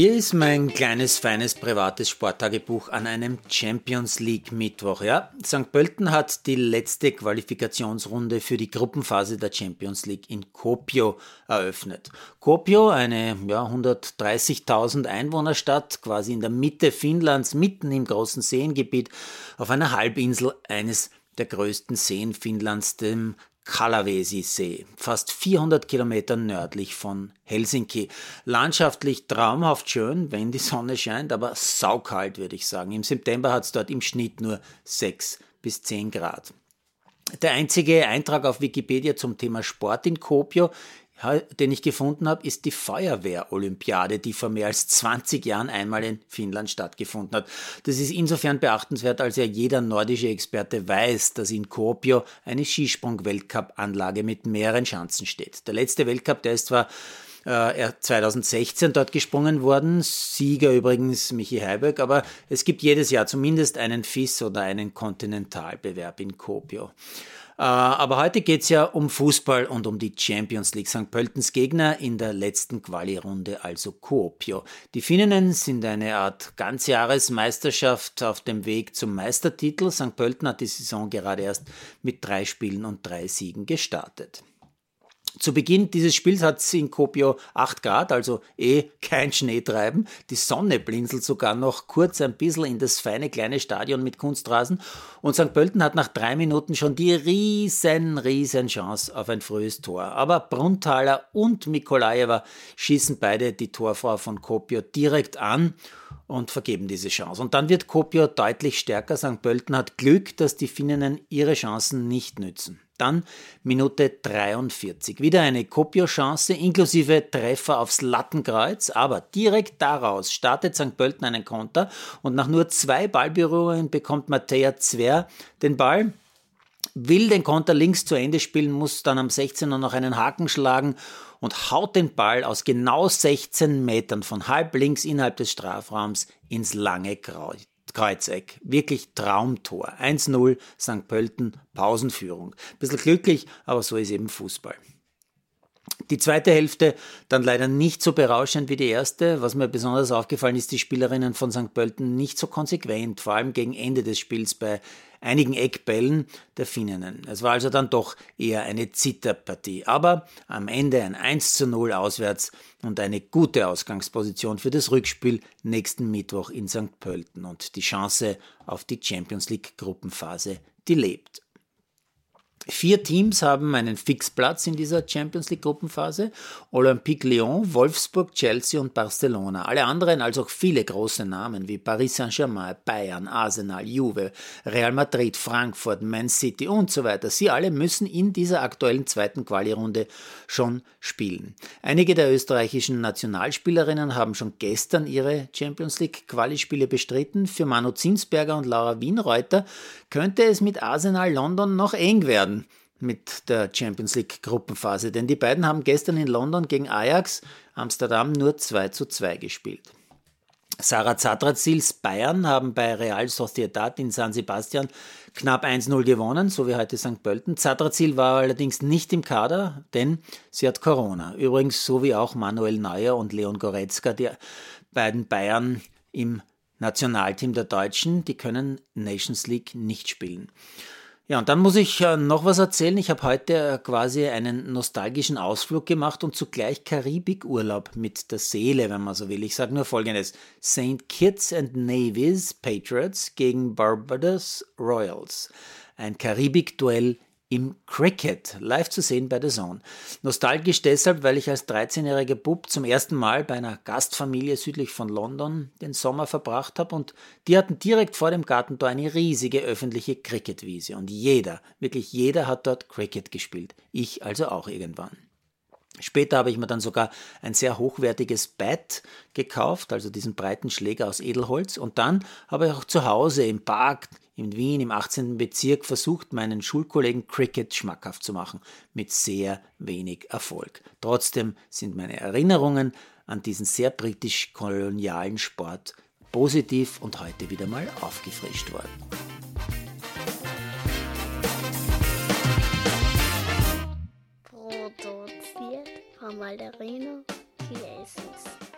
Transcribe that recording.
Hier ist mein kleines, feines, privates Sporttagebuch an einem Champions League Mittwoch. Ja, St. Pölten hat die letzte Qualifikationsrunde für die Gruppenphase der Champions League in Kuopio eröffnet. Kuopio, eine ja, 130.000 Einwohnerstadt, quasi in der Mitte Finnlands, mitten im großen Seengebiet, auf einer Halbinsel eines der größten Seen Finnlands, dem Kalavesi-See, fast 400 Kilometer nördlich von Helsinki. Landschaftlich traumhaft schön, wenn die Sonne scheint, aber saukalt, würde ich sagen. Im September hat es dort im Schnitt nur 6 bis 10 Grad. Der einzige Eintrag auf Wikipedia zum Thema Sport in Kuopio den ich gefunden habe, ist die Feuerwehr-Olympiade, die vor mehr als 20 Jahren einmal in Finnland stattgefunden hat. Das ist insofern beachtenswert, als ja jeder nordische Experte weiß, dass in Kuopio eine Skisprung-Weltcup-Anlage mit mehreren Schanzen steht. Der letzte Weltcup, der ist zwar äh, 2016 dort gesprungen worden, Sieger übrigens Michi Heiberg, aber es gibt jedes Jahr zumindest einen FIS oder einen Kontinentalbewerb in Kuopio. Äh, aber heute geht es ja um Fußball und um die Champions League. St. Pöltens Gegner in der letzten Quali-Runde, also Kuopio. Die Finninnen sind eine Art Ganzjahresmeisterschaft auf dem Weg zum Meistertitel. St. Pölten hat die Saison gerade erst mit drei Spielen und drei Siegen gestartet. Zu Beginn dieses Spiels hat es in Kuopio 8 Grad, also eh kein Schneetreiben. Die Sonne blinzelt sogar noch kurz ein bisschen in das feine kleine Stadion mit Kunstrasen. Und St. Pölten hat nach drei Minuten schon die riesen, riesen Chance auf ein frühes Tor. Aber Brunthaler und Mikolajewa schießen beide die Torfrau von Kuopio direkt an und vergeben diese Chance. Und dann wird Kuopio deutlich stärker. St. Pölten hat Glück, dass die Finninnen ihre Chancen nicht nützen. Dann Minute 43. Wieder eine Kopio-Chance inklusive Treffer aufs Lattenkreuz, aber direkt daraus startet St. Pölten einen Konter und nach nur zwei Ballberührungen bekommt Mattea Zwer den Ball, will den Konter links zu Ende spielen, muss dann am 16er noch einen Haken schlagen und haut den Ball aus genau 16 Metern von halb links innerhalb des Strafraums ins lange Kreuz. Kreuzeck. Wirklich Traumtor. 1-0 St. Pölten, Pausenführung. Bisschen glücklich, aber so ist eben Fußball. Die zweite Hälfte dann leider nicht so berauschend wie die erste. Was mir besonders aufgefallen ist, die Spielerinnen von St. Pölten nicht so konsequent, vor allem gegen Ende des Spiels bei einigen Eckbällen der Finninnen. Es war also dann doch eher eine Zitterpartie. Aber am Ende ein 1 zu 0 auswärts und eine gute Ausgangsposition für das Rückspiel nächsten Mittwoch in St. Pölten und die Chance auf die Champions League Gruppenphase, die lebt. Vier Teams haben einen Fixplatz in dieser Champions League Gruppenphase. Olympique Lyon, Wolfsburg, Chelsea und Barcelona. Alle anderen, also auch viele große Namen wie Paris Saint-Germain, Bayern, Arsenal, Juve, Real Madrid, Frankfurt, Man City und so weiter. Sie alle müssen in dieser aktuellen zweiten Quali-Runde schon spielen. Einige der österreichischen Nationalspielerinnen haben schon gestern ihre Champions League Quali-Spiele bestritten. Für Manu Zinsberger und Laura Wienreuter könnte es mit Arsenal London noch eng werden mit der Champions League Gruppenphase, denn die beiden haben gestern in London gegen Ajax Amsterdam nur 2 zu 2 gespielt. Sarah Zadrazils Bayern haben bei Real Sociedad in San Sebastian knapp 1-0 gewonnen, so wie heute St. Pölten. Zadrazil war allerdings nicht im Kader, denn sie hat Corona. Übrigens so wie auch Manuel Neuer und Leon Goretzka, die beiden Bayern im Nationalteam der Deutschen, die können Nations League nicht spielen. Ja, und dann muss ich äh, noch was erzählen. Ich habe heute äh, quasi einen nostalgischen Ausflug gemacht und zugleich Karibikurlaub mit der Seele, wenn man so will. Ich sage nur Folgendes. St. Kitts and Nevis Patriots gegen Barbados Royals. Ein Karibik-Duell im Cricket, live zu sehen bei The Zone. Nostalgisch deshalb, weil ich als 13-jähriger Bub zum ersten Mal bei einer Gastfamilie südlich von London den Sommer verbracht habe und die hatten direkt vor dem Gartentor eine riesige öffentliche Cricketwiese und jeder, wirklich jeder hat dort Cricket gespielt. Ich also auch irgendwann. Später habe ich mir dann sogar ein sehr hochwertiges Bat gekauft, also diesen breiten Schläger aus Edelholz. Und dann habe ich auch zu Hause im Park in Wien im 18. Bezirk versucht, meinen Schulkollegen Cricket schmackhaft zu machen, mit sehr wenig Erfolg. Trotzdem sind meine Erinnerungen an diesen sehr britisch-kolonialen Sport positiv und heute wieder mal aufgefrischt worden. Produziert von Malderino Chiesi.